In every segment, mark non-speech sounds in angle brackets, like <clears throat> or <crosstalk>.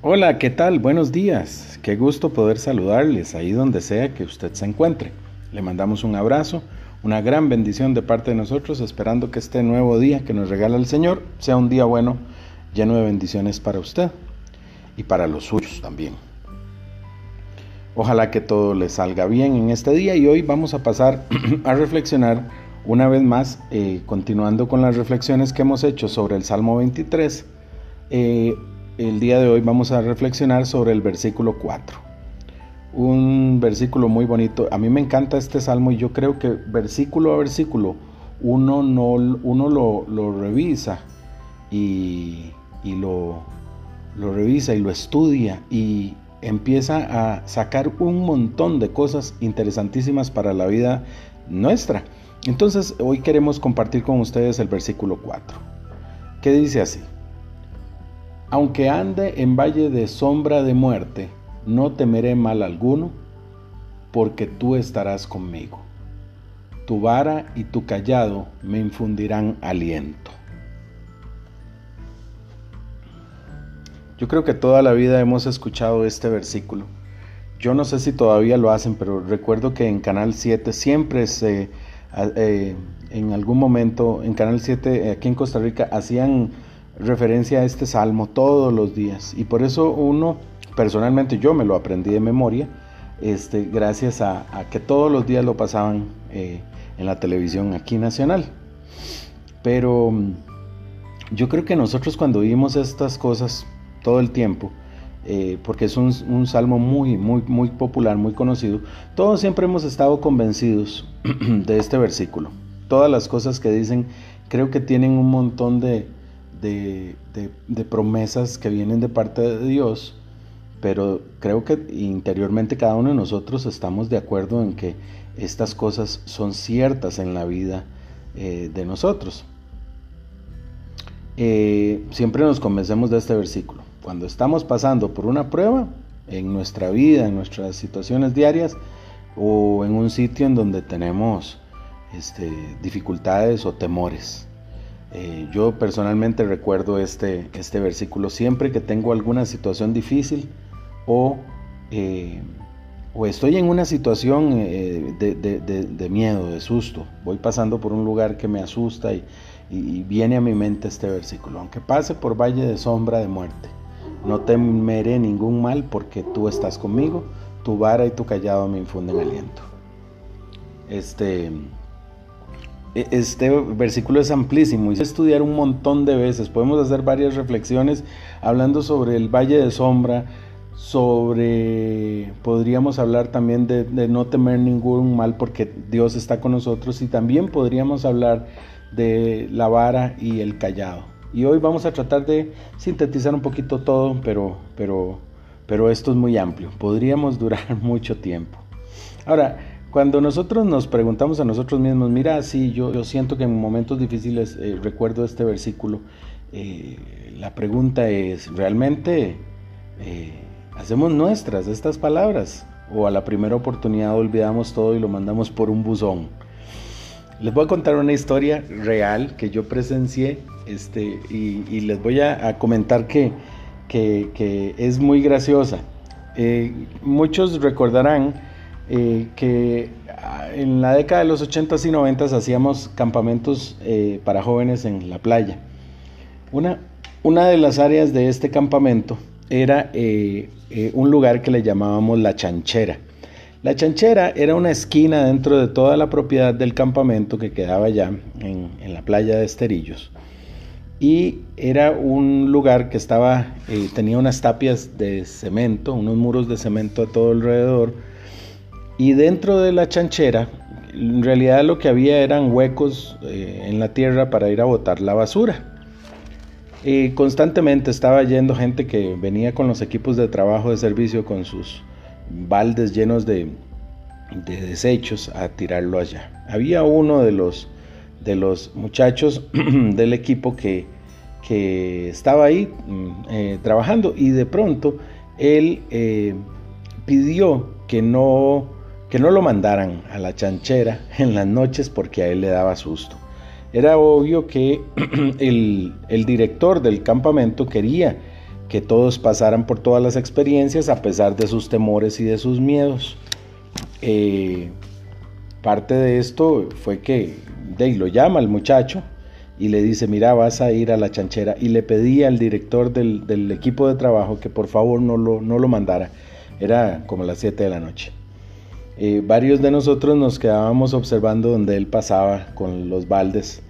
Hola, ¿qué tal? Buenos días. Qué gusto poder saludarles ahí donde sea que usted se encuentre. Le mandamos un abrazo, una gran bendición de parte de nosotros, esperando que este nuevo día que nos regala el Señor sea un día bueno, lleno de bendiciones para usted y para los suyos también. Ojalá que todo le salga bien en este día y hoy vamos a pasar <clears throat> a reflexionar una vez más, eh, continuando con las reflexiones que hemos hecho sobre el Salmo 23. Eh, el día de hoy vamos a reflexionar sobre el versículo 4. Un versículo muy bonito. A mí me encanta este salmo y yo creo que versículo a versículo uno, no, uno lo, revisa y, lo revisa y lo estudia y empieza a sacar un montón de cosas interesantísimas para la vida nuestra. Entonces hoy queremos compartir con ustedes el versículo 4, que dice así, aunque ande en valle de sombra de muerte, no temeré mal alguno, porque tú estarás conmigo. Tu vara y tu callado me infundirán aliento. Yo creo que toda la vida hemos escuchado este versículo. Yo no sé si todavía lo hacen, pero recuerdo que en Canal 7 siempre se, eh, en algún momento, en Canal 7 eh, aquí en Costa Rica, hacían referencia a este salmo todos los días. Y por eso uno, personalmente yo me lo aprendí de memoria, este, gracias a, que todos los días lo pasaban eh, en la televisión aquí nacional. Pero mm, yo creo que nosotros cuando vimos estas cosas, todo el tiempo, eh, porque es un, salmo muy, muy, muy popular, muy conocido, todos siempre hemos estado convencidos <clears throat> de este versículo. Todas las cosas que dicen creo que tienen un montón de, promesas que vienen de parte de Dios, pero creo que interiormente cada uno de nosotros estamos de acuerdo en que estas cosas son ciertas en la vida eh, de nosotros. Eh, siempre nos convencemos de este versículo. Cuando estamos pasando por una prueba en nuestra vida, en nuestras situaciones diarias, o en un sitio en donde tenemos este, dificultades o temores. Eh, yo personalmente recuerdo este, este versículo siempre que tengo alguna situación difícil o, eh, estoy en una situación eh, de, miedo, de susto. Voy pasando por un lugar que me asusta y viene a mi mente este versículo. Aunque pase por valle de sombra de muerte, no temeré ningún mal porque tú estás conmigo, tu vara y tu callado me infunden aliento. Este, e, este versículo es amplísimo y se estudiar un montón de veces. Podemos hacer varias reflexiones hablando sobre el valle de sombra, sobre, podríamos hablar también de, de, no temer ningún mal porque Dios está con nosotros y también podríamos hablar de la vara y el callado. Y hoy vamos a tratar de sintetizar un poquito todo, pero, pero, pero esto es muy amplio. Podríamos durar <laughs> mucho tiempo. Ahora, cuando nosotros nos preguntamos a nosotros mismos, mira, sí, yo, yo siento que en momentos difíciles eh, recuerdo este versículo, eh, la pregunta es, ¿realmente eh, hacemos nuestras estas palabras? ¿O a la primera oportunidad olvidamos todo y lo mandamos por un buzón? Les voy a contar una historia real que yo presencié este, y, les voy a, comentar que, que, es muy graciosa. Eh, muchos recordarán eh, que en la década de los 80s y 90s hacíamos campamentos eh, para jóvenes en la playa. Una, una de las áreas de este campamento era un lugar que le llamábamos la chanchera. La chanchera era una esquina dentro de toda la propiedad del campamento que quedaba allá en, la playa de Esterillos. Y era un lugar que estaba, eh, tenía unas tapias de cemento, unos muros de cemento a todo alrededor. Y dentro de la chanchera, en realidad lo que había eran huecos eh, en la tierra para ir a botar la basura. Y constantemente estaba yendo gente que venía con los equipos de trabajo de servicio con sus baldes llenos de, desechos a tirarlo allá. Había uno de los, de los muchachos <clears throat> del equipo que, que estaba ahí mm, eh, trabajando y de pronto él eh, pidió que no, que no lo mandaran a la chanchera <laughs> en las noches porque a él le daba susto. era obvio que <clears throat> el, director del campamento quería que todos pasaran por todas las experiencias a pesar de sus temores y de sus miedos. Eh, parte de esto fue que Day lo llama al muchacho y le dice, mira, vas a ir a la chanchera. Y le pedí al director del, equipo de trabajo que por favor no lo, no lo mandara. Era como las 7 de la noche. Eh, varios de nosotros nos quedábamos observando donde él pasaba con los baldes,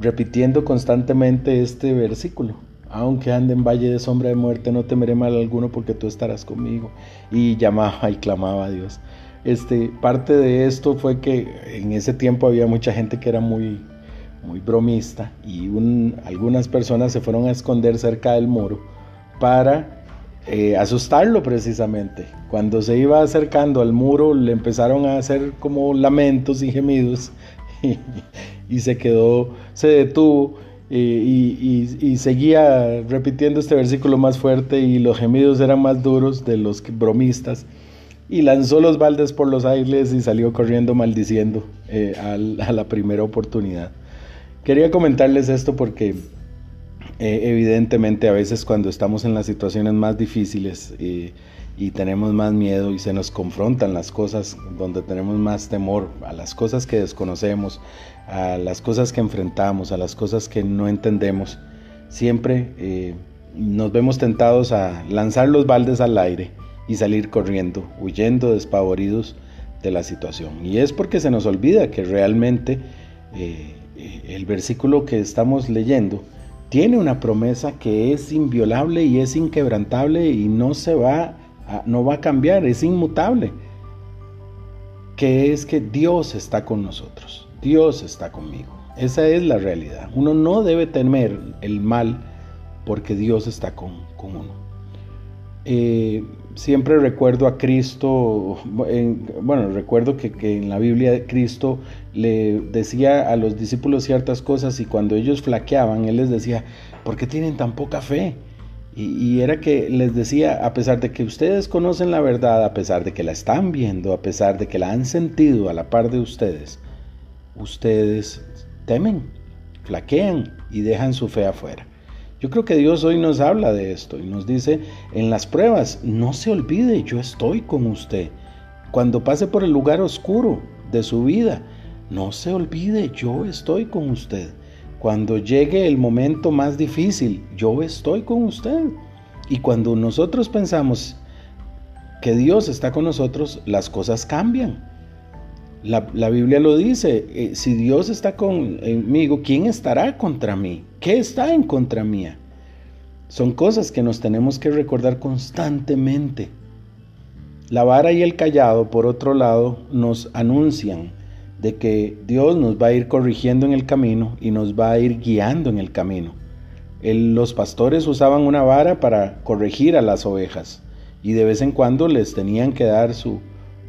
repitiendo constantemente este versículo. Aunque ande en valle de sombra de muerte, no temeré mal alguno porque tú estarás conmigo. Y llamaba y clamaba a Dios. Este, parte de esto fue que en ese tiempo había mucha gente que era muy, muy bromista y algunas personas se fueron a esconder cerca del muro para eh, asustarlo precisamente. Cuando se iba acercando al muro le empezaron a hacer como lamentos y gemidos <laughs> y, se quedó, se detuvo y, seguía repitiendo este versículo más fuerte y los gemidos eran más duros de los bromistas y lanzó los baldes por los aires y salió corriendo maldiciendo eh, a la primera oportunidad. Quería comentarles esto porque eh, evidentemente a veces cuando estamos en las situaciones más difíciles eh, y tenemos más miedo y se nos confrontan las cosas donde tenemos más temor, a las cosas que desconocemos, a las cosas que enfrentamos, a las cosas que no entendemos, siempre eh, nos vemos tentados a lanzar los baldes al aire y salir corriendo, huyendo despavoridos de la situación. Y es porque se nos olvida que realmente el versículo que estamos leyendo tiene una promesa que es inviolable y es inquebrantable y no se va a, no va a cambiar, es inmutable. Que es que Dios está con nosotros, Dios está conmigo. Esa es la realidad. Uno no debe temer el mal porque Dios está con, con uno. Eh, siempre recuerdo a Cristo, bueno, recuerdo que, en la Biblia Cristo le decía a los discípulos ciertas cosas y cuando ellos flaqueaban, Él les decía, ¿por qué tienen tan poca fe? Y, era que les decía, a pesar de que ustedes conocen la verdad, a pesar de que la están viendo, a pesar de que la han sentido a la par de ustedes, ustedes temen, flaquean y dejan su fe afuera. Yo creo que Dios hoy nos habla de esto y nos dice en las pruebas, no se olvide, yo estoy con usted. Cuando pase por el lugar oscuro de su vida, no se olvide, yo estoy con usted. Cuando llegue el momento más difícil, yo estoy con usted. Y cuando nosotros pensamos que Dios está con nosotros, las cosas cambian. La, Biblia lo dice, eh, si Dios está conmigo, ¿quién estará contra mí? ¿Qué está en contra mía? Son cosas que nos tenemos que recordar constantemente. La vara y el callado, por otro lado, nos anuncian de que Dios nos va a ir corrigiendo en el camino y nos va a ir guiando en el camino. los pastores usaban una vara para corregir a las ovejas y de vez en cuando les tenían que dar su,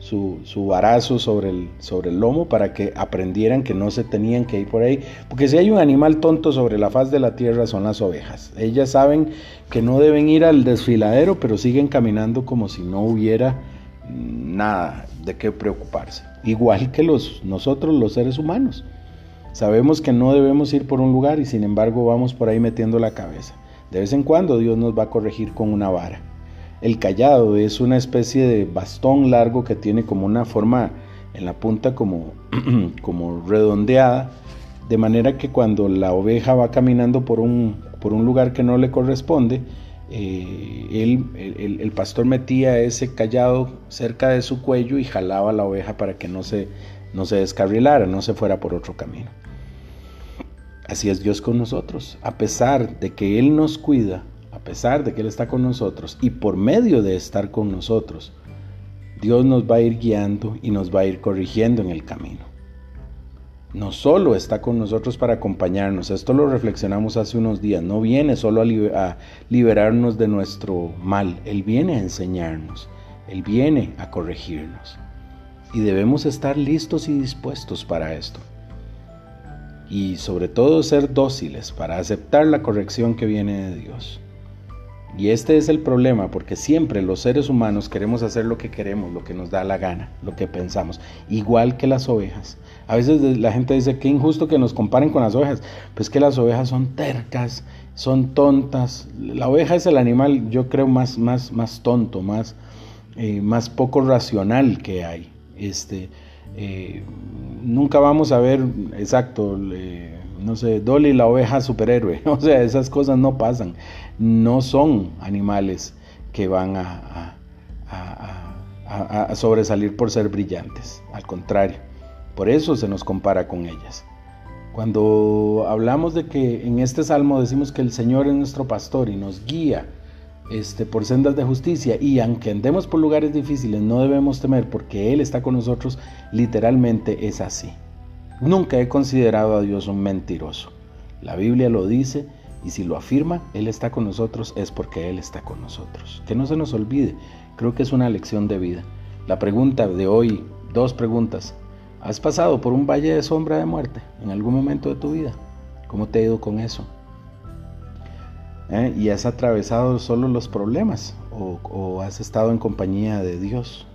su, su varazo sobre el, sobre el lomo para que aprendieran que no se tenían que ir por ahí. Porque si hay un animal tonto sobre la faz de la tierra son las ovejas. Ellas saben que no deben ir al desfiladero, pero siguen caminando como si no hubiera nada de qué preocuparse. Igual que los, nosotros los seres humanos. Sabemos que no debemos ir por un lugar y sin embargo vamos por ahí metiendo la cabeza. De vez en cuando Dios nos va a corregir con una vara. El callado es una especie de bastón largo que tiene como una forma en la punta como, <clears throat> como redondeada, de manera que cuando la oveja va caminando por un, por un lugar que no le corresponde, eh, el, el, pastor metía ese callado cerca de su cuello y jalaba la oveja para que no se, no se descarrilara, no se fuera por otro camino. Así es Dios con nosotros. A pesar de que Él nos cuida, a pesar de que Él está con nosotros y por medio de estar con nosotros, Dios nos va a ir guiando y nos va a ir corrigiendo en el camino. No solo está con nosotros para acompañarnos, esto lo reflexionamos hace unos días, no viene solo a, liberarnos de nuestro mal, Él viene a enseñarnos, Él viene a corregirnos. Y debemos estar listos y dispuestos para esto. Y sobre todo ser dóciles para aceptar la corrección que viene de Dios. Y este es el problema, porque siempre los seres humanos queremos hacer lo que queremos, lo que nos da la gana, lo que pensamos, igual que las ovejas. A veces la gente dice que injusto que nos comparen con las ovejas, pues que las ovejas son tercas, son tontas. La oveja es el animal, yo creo, más, más, más tonto, más, eh, más poco racional que hay. Este, eh, nunca vamos a ver, exacto, no sé, Dolly la oveja superhéroe. <laughs> O sea, esas cosas no pasan. No son animales que van a, a sobresalir por ser brillantes. Al contrario, por eso se nos compara con ellas. Cuando hablamos de que en este salmo decimos que el Señor es nuestro pastor y nos guía este, por sendas de justicia y aunque andemos por lugares difíciles no debemos temer porque Él está con nosotros, literalmente es así. Nunca he considerado a Dios un mentiroso. La Biblia lo dice y si lo afirma, Él está con nosotros es porque Él está con nosotros. Que no se nos olvide, creo que es una lección de vida. La pregunta de hoy, dos preguntas. ¿Has pasado por un valle de sombra de muerte en algún momento de tu vida? ¿Cómo te ha ido con eso? ¿Eh? ¿Y has atravesado solo los problemas o, o has estado en compañía de Dios?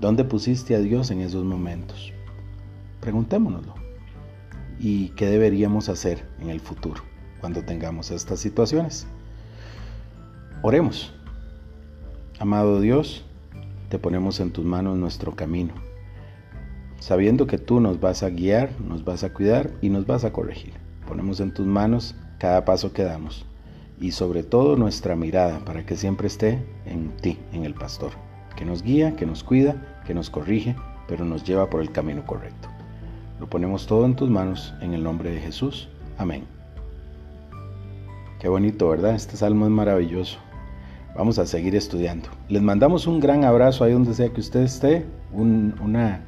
¿Dónde pusiste a Dios en esos momentos? Preguntémonoslo. ¿Y qué deberíamos hacer en el futuro cuando tengamos estas situaciones? Oremos. Amado Dios, te ponemos en tus manos nuestro camino, sabiendo que tú nos vas a guiar, nos vas a cuidar y nos vas a corregir. Ponemos en tus manos cada paso que damos y sobre todo nuestra mirada para que siempre esté en ti, en el pastor, que nos guía, que nos cuida, que nos corrige, pero nos lleva por el camino correcto. Lo ponemos todo en tus manos en el nombre de Jesús. Amén. Qué bonito, ¿verdad? Este salmo es maravilloso. Vamos a seguir estudiando. Les mandamos un gran abrazo ahí donde sea que usted esté, una,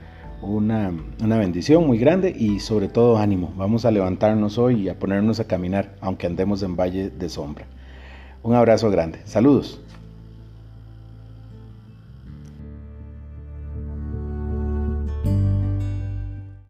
una, una, bendición muy grande y sobre todo ánimo. Vamos a levantarnos hoy y a ponernos a caminar, aunque andemos en valle de sombra. Un abrazo grande. Saludos.